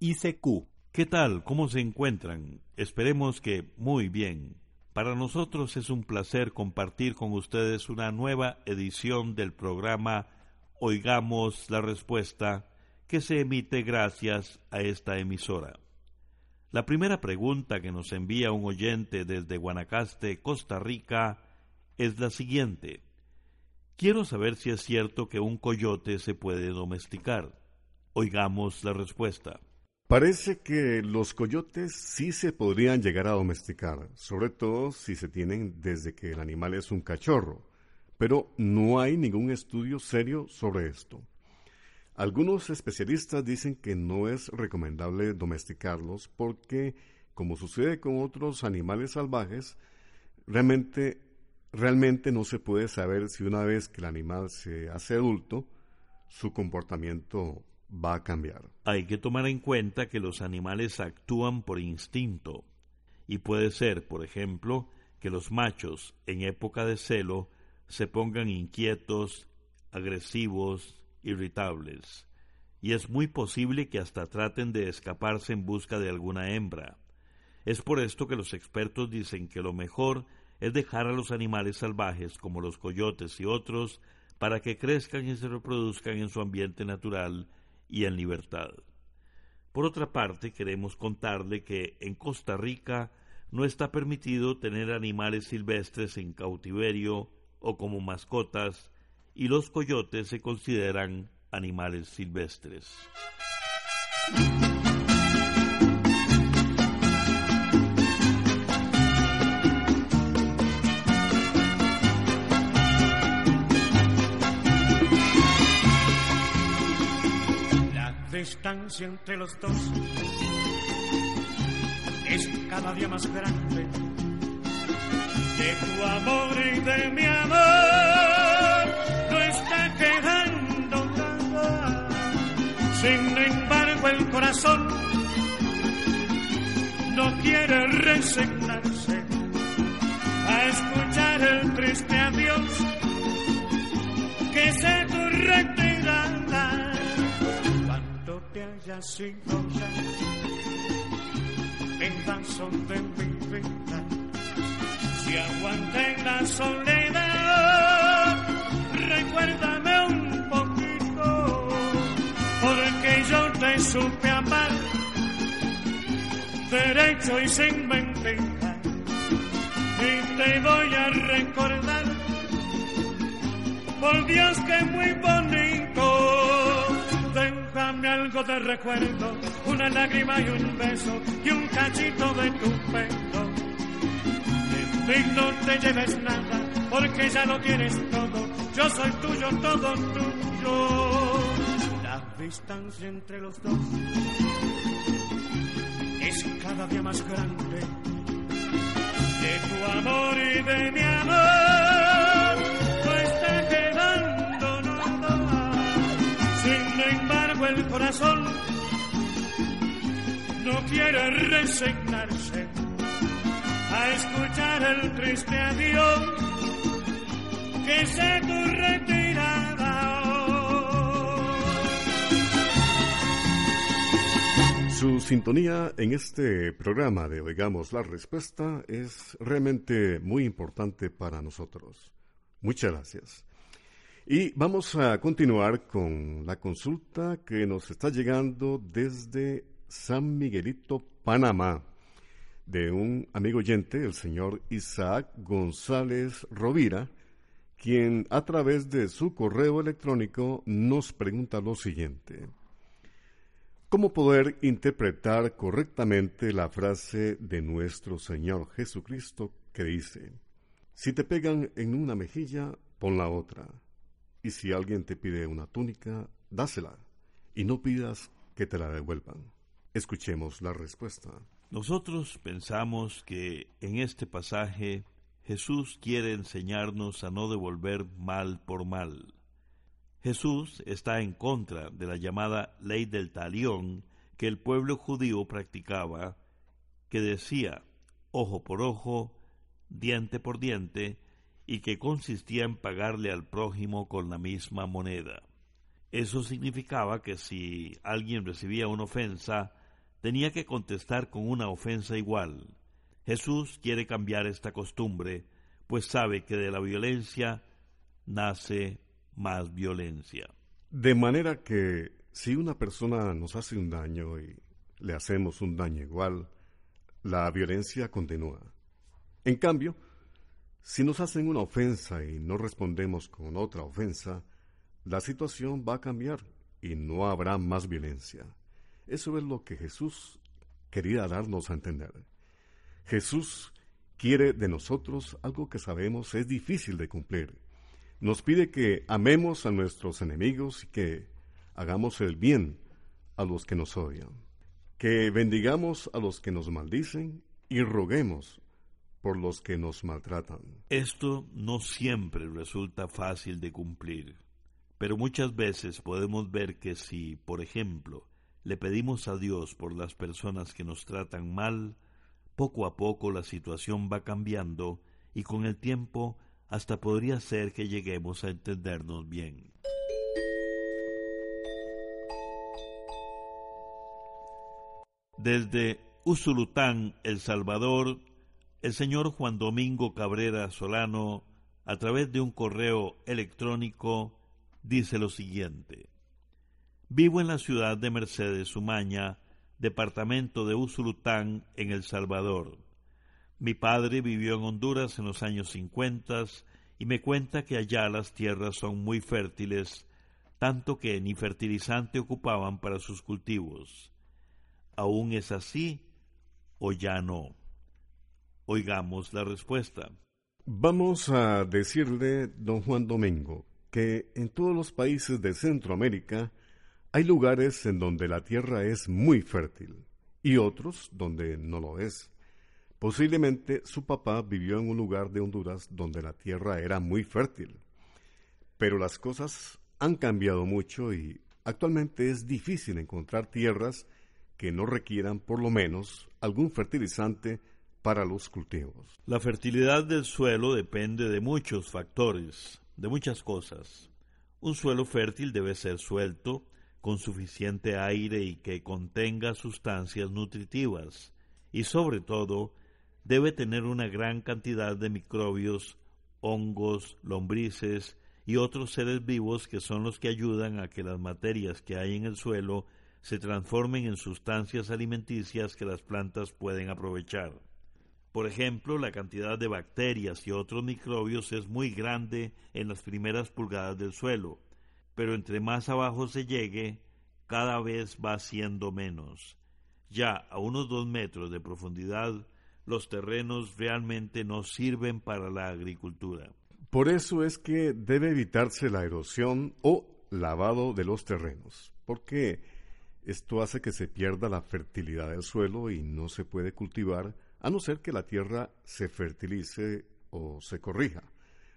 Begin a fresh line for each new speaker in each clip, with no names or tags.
ICQ.
¿Qué tal? ¿Cómo se encuentran? Esperemos que muy bien. Para nosotros es un placer compartir con ustedes una nueva edición del programa Oigamos la Respuesta que se emite gracias a esta emisora. La primera pregunta que nos envía un oyente desde Guanacaste, Costa Rica, es la siguiente. Quiero saber si es cierto que un coyote se puede domesticar. Oigamos la respuesta.
Parece que los coyotes sí se podrían llegar a domesticar, sobre todo si se tienen desde que el animal es un cachorro, pero no hay ningún estudio serio sobre esto. Algunos especialistas dicen que no es recomendable domesticarlos porque, como sucede con otros animales salvajes, realmente, realmente no se puede saber si una vez que el animal se hace adulto, su comportamiento va a cambiar.
Hay que tomar en cuenta que los animales actúan por instinto y puede ser, por ejemplo, que los machos en época de celo se pongan inquietos, agresivos, irritables, y es muy posible que hasta traten de escaparse en busca de alguna hembra. Es por esto que los expertos dicen que lo mejor es dejar a los animales salvajes, como los coyotes y otros, para que crezcan y se reproduzcan en su ambiente natural y en libertad. Por otra parte, queremos contarle que en Costa Rica no está permitido tener animales silvestres en cautiverio o como mascotas, y los coyotes se consideran animales silvestres.
Distancia entre los dos es cada día más grande. De tu amor y de mi amor no está quedando nada. Sin embargo, el corazón no quiere resignarse sido ya en tan son de mi vida si aguanté la soledad recuérdame un poquito porque yo te supe amar derecho y sin mentira y te voy a recordar por Dios que muy bonito. Déjame algo de recuerdo, una lágrima y un beso y un cachito de tu pelo. De mí no te lleves nada, porque ya lo tienes todo. Yo soy tuyo, todo tuyo. La distancia entre los dos es cada día más grande. De tu amor y de mi amor el corazón no quiere resignarse a escuchar el triste adiós que se tu retirada.
Su sintonía en este programa de Oigamos la Respuesta es realmente muy importante para nosotros. Muchas gracias. Y vamos a continuar con la consulta que nos está llegando desde San Miguelito, Panamá, de un amigo oyente, el señor Isaac González Rovira, quien a través de su correo electrónico nos pregunta lo siguiente. ¿Cómo poder interpretar correctamente la frase de nuestro Señor Jesucristo que dice, si te pegan en una mejilla, pon la otra, y si alguien te pide una túnica, dásela, y no pidas que te la devuelvan? Escuchemos la respuesta.
Nosotros pensamos que en este pasaje Jesús quiere enseñarnos a no devolver mal por mal. Jesús está en contra de la llamada ley del talión que el pueblo judío practicaba, que decía ojo por ojo, diente por diente, y que consistía en pagarle al prójimo con la misma moneda. Eso significaba que si alguien recibía una ofensa, tenía que contestar con una ofensa igual. Jesús quiere cambiar esta costumbre, pues sabe que de la violencia nace más violencia.
De manera que si una persona nos hace un daño y le hacemos un daño igual, la violencia continúa. En cambio, si nos hacen una ofensa y no respondemos con otra ofensa, la situación va a cambiar y no habrá más violencia. Eso es lo que Jesús quería darnos a entender. Jesús quiere de nosotros algo que sabemos es difícil de cumplir, nos pide que amemos a nuestros enemigos y que hagamos el bien a los que nos odian, que bendigamos a los que nos maldicen y roguemos por los que nos maltratan.
Esto no siempre resulta fácil de cumplir, pero muchas veces podemos ver que si, por ejemplo, le pedimos a Dios por las personas que nos tratan mal, poco a poco la situación va cambiando y con el tiempo hasta podría ser que lleguemos a entendernos bien. Desde Usulután, El Salvador, el señor Juan Domingo Cabrera Solano, a través de un correo electrónico, dice lo siguiente. Vivo en la ciudad de Mercedes Umaña, departamento de Usulután, en El Salvador. Mi padre vivió en Honduras en los años 50 y me cuenta que allá las tierras son muy fértiles, tanto que ni fertilizante ocupaban para sus cultivos. ¿Aún es así o ya no? Oigamos la respuesta.
Vamos a decirle, don Juan Domingo, que en todos los países de Centroamérica hay lugares en donde la tierra es muy fértil y otros donde no lo es. Posiblemente su papá vivió en un lugar de Honduras donde la tierra era muy fértil. Pero las cosas han cambiado mucho y actualmente es difícil encontrar tierras que no requieran por lo menos algún fertilizante para los cultivos.
La fertilidad del suelo depende de muchos factores, de muchas cosas. Un suelo fértil debe ser suelto, con suficiente aire y que contenga sustancias nutritivas, y sobre todo debe tener una gran cantidad de microbios, hongos, lombrices y otros seres vivos que son los que ayudan a que las materias que hay en el suelo se transformen en sustancias alimenticias que las plantas pueden aprovechar. Por ejemplo, la cantidad de bacterias y otros microbios es muy grande en las primeras pulgadas del suelo, pero entre más abajo se llegue, cada vez va siendo menos. Ya a unos dos metros de profundidad, los terrenos realmente no sirven para la agricultura.
Por eso es que debe evitarse la erosión o lavado de los terrenos, porque esto hace que se pierda la fertilidad del suelo y no se puede cultivar a no ser que la tierra se fertilice o se corrija.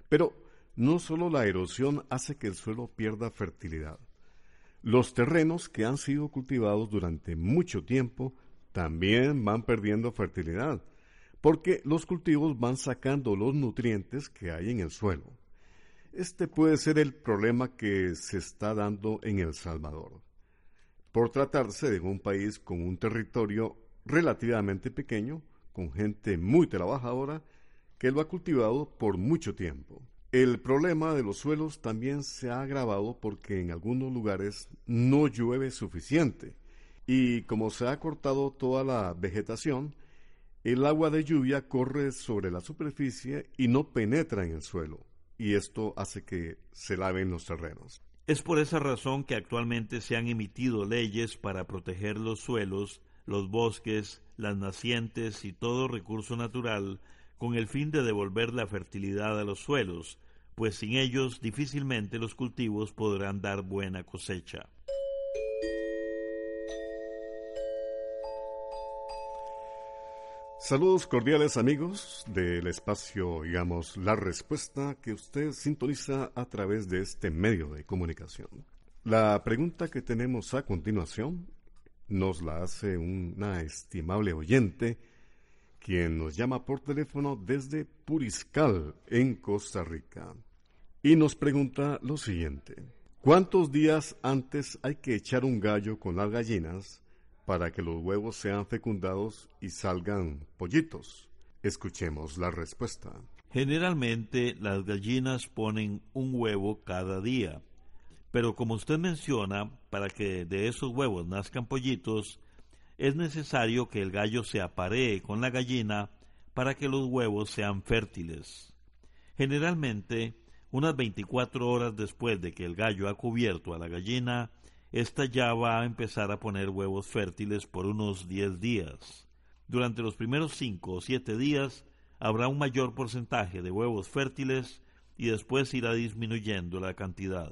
Pero no solo la erosión hace que el suelo pierda fertilidad. Los terrenos que han sido cultivados durante mucho tiempo también van perdiendo fertilidad porque los cultivos van sacando los nutrientes que hay en el suelo. Este puede ser el problema que se está dando en El Salvador. por tratarse de un país con un territorio relativamente pequeño, con gente muy trabajadora, que lo ha cultivado por mucho tiempo. El problema de los suelos también se ha agravado porque en algunos lugares no llueve suficiente y como se ha cortado toda la vegetación, el agua de lluvia corre sobre la superficie y no penetra en el suelo, y esto hace que se laven los terrenos.
Es por esa razón que actualmente se han emitido leyes para proteger los suelos, los bosques, las nacientes y todo recurso natural con el fin de devolver la fertilidad a los suelos, pues sin ellos difícilmente los cultivos podrán dar buena cosecha.
Saludos cordiales amigos del espacio, digamos, La Respuesta que usted sintoniza a través de este medio de comunicación. La pregunta que tenemos a continuación nos la hace una estimable oyente quien nos llama por teléfono desde Puriscal, en Costa Rica, y nos pregunta lo siguiente. ¿Cuántos días antes hay que echar un gallo con las gallinas para que los huevos sean fecundados y salgan pollitos? Escuchemos la respuesta.
Generalmente las gallinas ponen un huevo cada día, pero como usted menciona, para que de esos huevos nazcan pollitos, es necesario que el gallo se aparee con la gallina para que los huevos sean fértiles. Generalmente, unas 24 horas después de que el gallo ha cubierto a la gallina, esta ya va a empezar a poner huevos fértiles por unos 10 días. Durante los primeros 5 o 7 días habrá un mayor porcentaje de huevos fértiles y después irá disminuyendo la cantidad.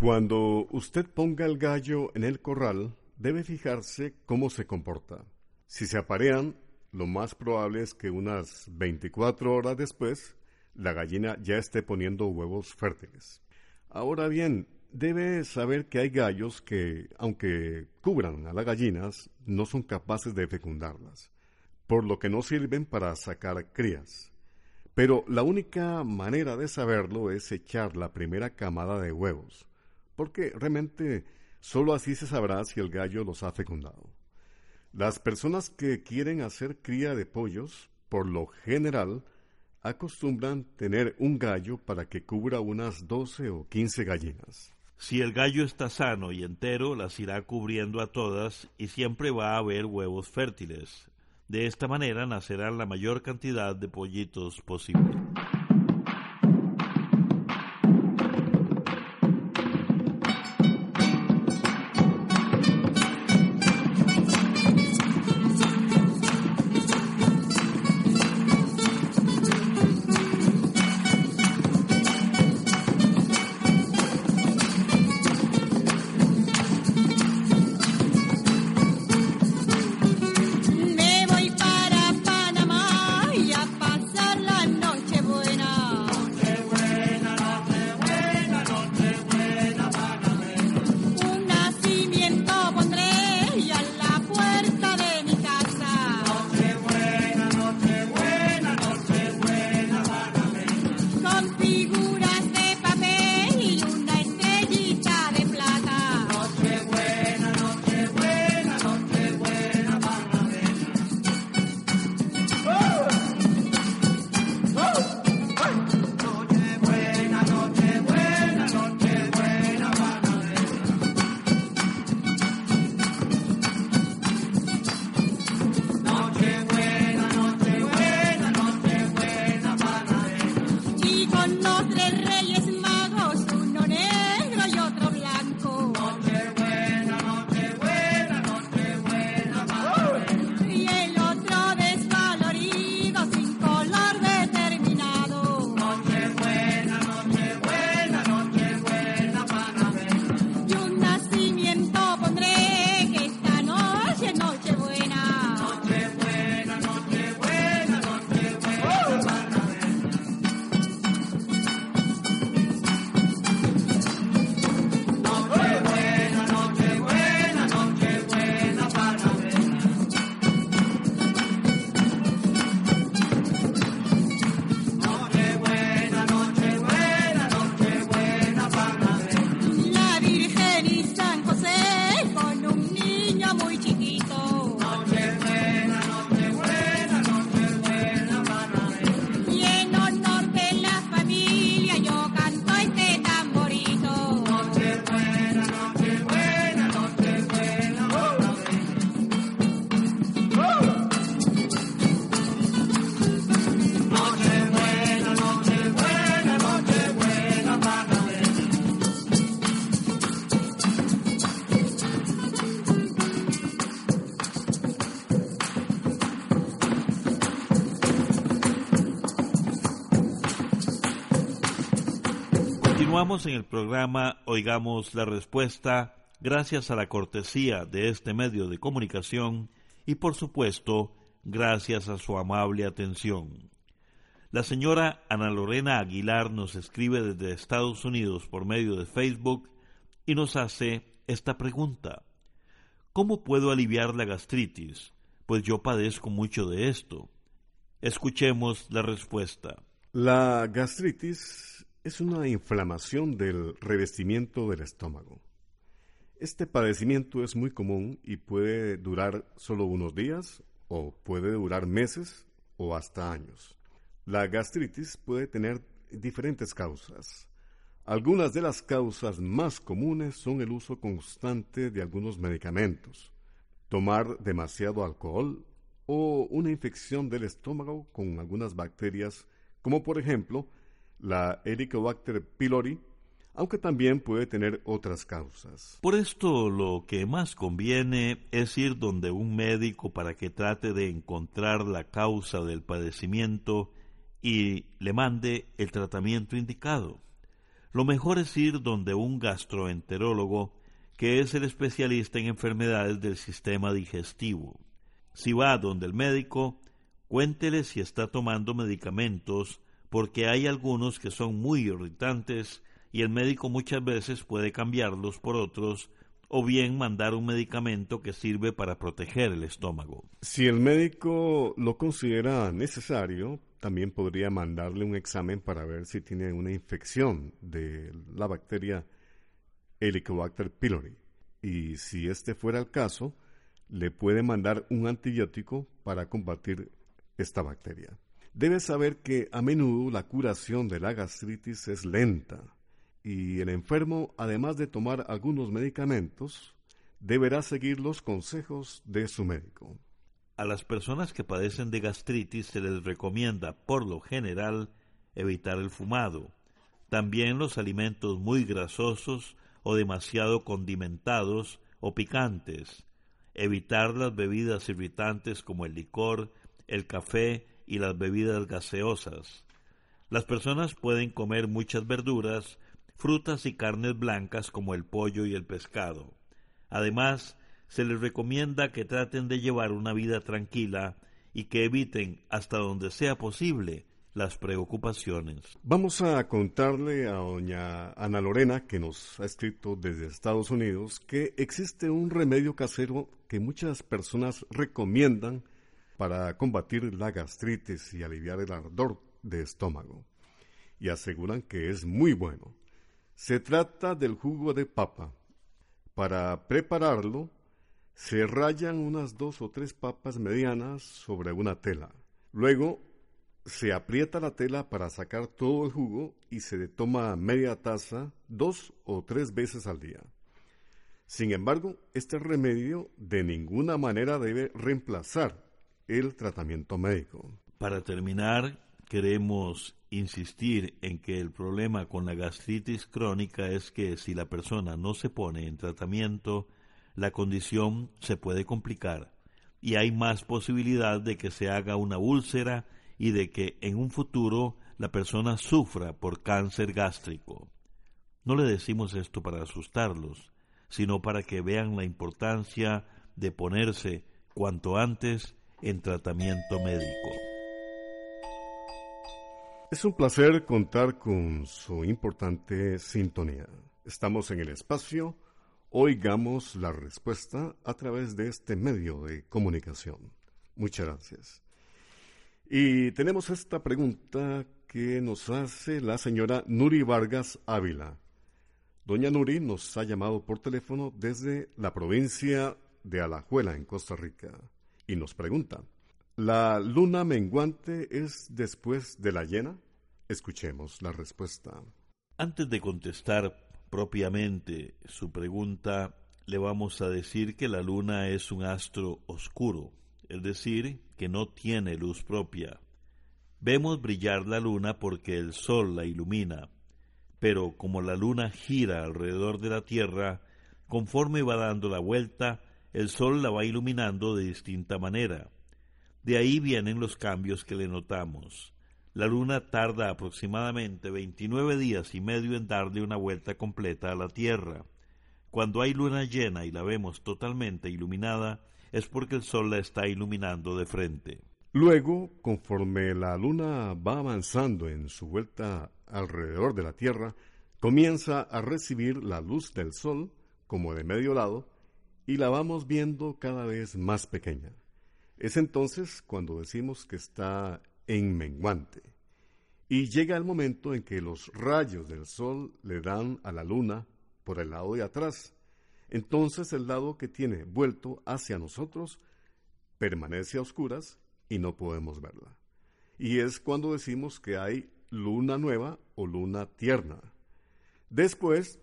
Cuando usted ponga el gallo en el corral, debe fijarse cómo se comporta. Si se aparean, lo más probable es que unas 24 horas después la gallina ya esté poniendo huevos fértiles. Ahora bien, debe saber que hay gallos que, aunque cubran a las gallinas, no son capaces de fecundarlas, por lo que no sirven para sacar crías. Pero la única manera de saberlo es echar la primera camada de huevos, porque realmente solo así se sabrá si el gallo los ha fecundado. Las personas que quieren hacer cría de pollos, por lo general, acostumbran tener un gallo para que cubra unas 12 o 15 gallinas.
Si el gallo está sano y entero, las irá cubriendo a todas y siempre va a haber huevos fértiles. De esta manera nacerán la mayor cantidad de pollitos posible. Continuamos en el programa Oigamos la Respuesta gracias a la cortesía de este medio de comunicación y por supuesto gracias a su amable atención. La señora Ana Lorena Aguilar nos escribe desde Estados Unidos por medio de Facebook y nos hace esta pregunta. ¿Cómo puedo aliviar la gastritis? Pues yo padezco mucho de esto. Escuchemos la respuesta.
La gastritis es una inflamación del revestimiento del estómago. Este padecimiento es muy común y puede durar solo unos días o puede durar meses o hasta años. La gastritis puede tener diferentes causas. Algunas de las causas más comunes son el uso constante de algunos medicamentos, tomar demasiado alcohol o una infección del estómago con algunas bacterias, como por ejemplo la Helicobacter pylori, aunque también puede tener otras causas.
Por esto lo que más conviene es ir donde un médico para que trate de encontrar la causa del padecimiento y le mande el tratamiento indicado. Lo mejor es ir donde un gastroenterólogo, que es el especialista en enfermedades del sistema digestivo. Si va donde el médico, cuéntele si está tomando medicamentos, porque hay algunos que son muy irritantes y el médico muchas veces puede cambiarlos por otros o bien mandar un medicamento que sirve para proteger el estómago.
Si el médico lo considera necesario, también podría mandarle un examen para ver si tiene una infección de la bacteria Helicobacter pylori. Y si este fuera el caso, le puede mandar un antibiótico para combatir esta bacteria. Debe saber que a menudo la curación de la gastritis es lenta y el enfermo, además de tomar algunos medicamentos, deberá seguir los consejos de su médico.
A las personas que padecen de gastritis se les recomienda, por lo general, evitar el fumado. También los alimentos muy grasosos o demasiado condimentados o picantes. Evitar las bebidas irritantes como el licor, el café y las bebidas gaseosas. Las personas pueden comer muchas verduras, frutas y carnes blancas como el pollo y el pescado. Además, se les recomienda que traten de llevar una vida tranquila y que eviten, hasta donde sea posible, las preocupaciones.
Vamos a contarle a doña Ana Lorena, que nos ha escrito desde Estados Unidos, que existe un remedio casero que muchas personas recomiendan para combatir la gastritis y aliviar el ardor de estómago. Y aseguran que es muy bueno. Se trata del jugo de papa. Para prepararlo, se rayan unas dos o tres papas medianas sobre una tela. Luego, se aprieta la tela para sacar todo el jugo y se le toma media taza dos o tres veces al día. Sin embargo, este remedio de ninguna manera debe reemplazar el tratamiento médico.
Para terminar, queremos insistir en que el problema con la gastritis crónica es que si la persona no se pone en tratamiento, la condición se puede complicar y hay más posibilidad de que se haga una úlcera y de que en un futuro la persona sufra por cáncer gástrico. No le decimos esto para asustarlos, sino para que vean la importancia de ponerse cuanto antes en tratamiento médico.
Es un placer contar con su importante sintonía. Estamos en el espacio. Oigamos la respuesta a través de este medio de comunicación. Muchas gracias. Y tenemos esta pregunta que nos hace la señora Nuri Vargas Ávila. Doña Nuri nos ha llamado por teléfono desde la provincia de Alajuela, en Costa Rica, y nos pregunta, ¿La luna menguante es después de la llena? Escuchemos la respuesta.
Antes de contestar propiamente su pregunta, le vamos a decir que la luna es un astro oscuro, es decir, que no tiene luz propia. Vemos brillar la luna porque el sol la ilumina, pero como la luna gira alrededor de la Tierra, conforme va dando la vuelta, el sol la va iluminando de distinta manera. De ahí vienen los cambios que le notamos. La luna tarda aproximadamente 29 días y medio en darle una vuelta completa a la Tierra. Cuando hay luna llena y la vemos totalmente iluminada, es porque el sol la está iluminando de frente.
Luego, conforme la luna va avanzando en su vuelta alrededor de la Tierra, comienza a recibir la luz del sol como de medio lado y la vamos viendo cada vez más pequeña. Es entonces cuando decimos que está en menguante. Y llega el momento en que los rayos del sol le dan a la luna por el lado de atrás. Entonces el lado que tiene vuelto hacia nosotros permanece a oscuras y no podemos verla. Y es cuando decimos que hay luna nueva o luna tierna. Después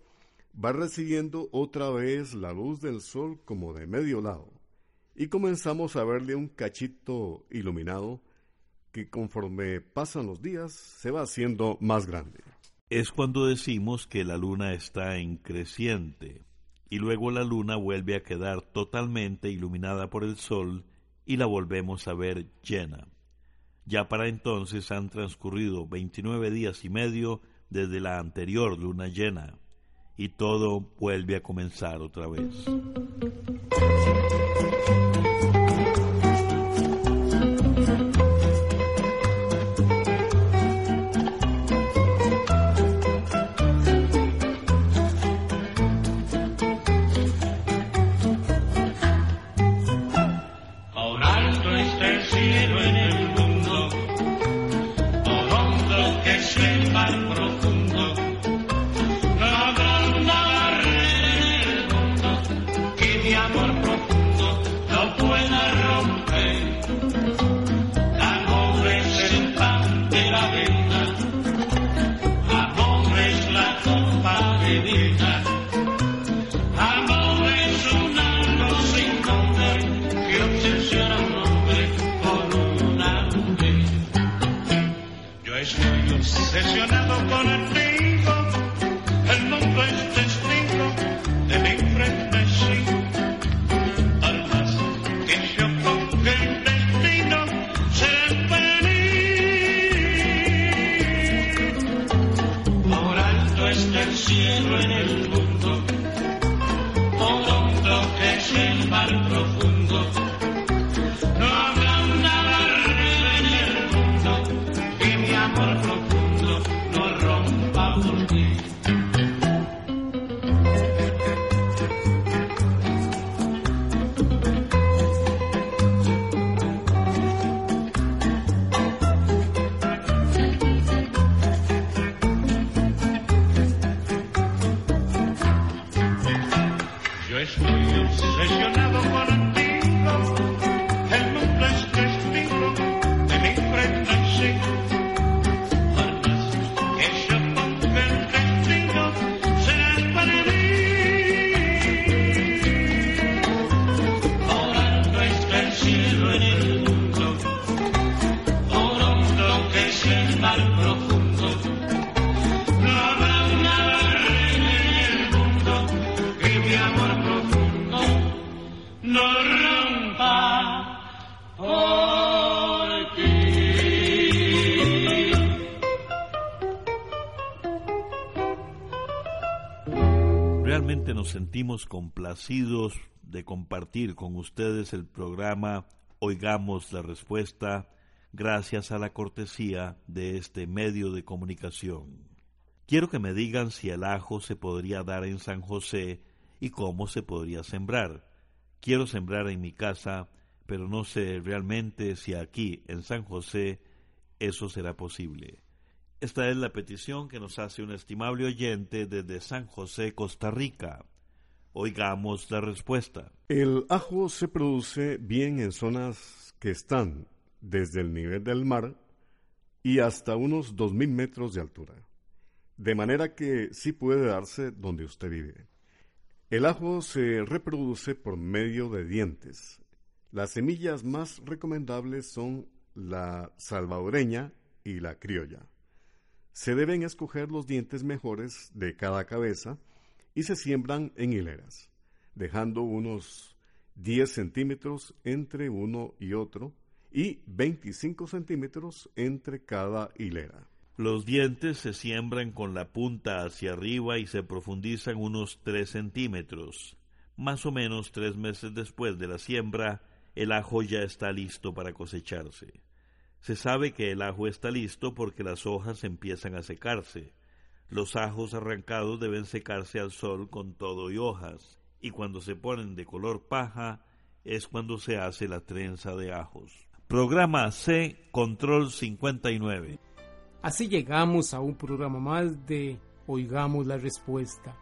va recibiendo otra vez la luz del sol como de medio lado y comenzamos a verle un cachito iluminado que conforme pasan los días se va haciendo más grande.
Es cuando decimos que la luna está en creciente y luego la luna vuelve a quedar totalmente iluminada por el sol y la volvemos a ver llena. Ya para entonces han transcurrido 29 días y medio desde la anterior luna llena y todo vuelve a comenzar otra vez. Nos sentimos complacidos de compartir con ustedes el programa Oigamos la Respuesta gracias a la cortesía de este medio de comunicación. Quiero que me digan si el ajo se podría dar en San José y cómo se podría sembrar. Quiero sembrar en mi casa, pero no sé realmente si aquí, en San José, eso será posible. Esta es la petición que nos hace un estimable oyente desde San José, Costa Rica. Oigamos la respuesta.
El ajo se produce bien en zonas que están desde el nivel del mar y hasta unos 2.000 metros de altura. De manera que sí puede darse donde usted vive. El ajo se reproduce por medio de dientes. Las semillas más recomendables son la salvadoreña y la criolla. Se deben escoger los dientes mejores de cada cabeza y se siembran en hileras, dejando unos 10 centímetros entre uno y otro y 25 centímetros entre cada hilera.
Los dientes se siembran con la punta hacia arriba y se profundizan unos 3 centímetros. Más o menos tres meses después de la siembra, el ajo ya está listo para cosecharse. Se sabe que el ajo está listo porque las hojas empiezan a secarse. Los ajos arrancados deben secarse al sol con todo y hojas, y cuando se ponen de color paja es cuando se hace la trenza de ajos. Programa C Control 59.
Así llegamos a un programa más de Oigamos la Respuesta.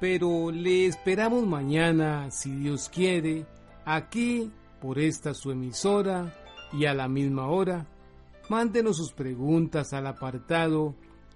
Pero le esperamos mañana, si Dios quiere, aquí por esta su emisora y a la misma hora. Mándenos sus preguntas al apartado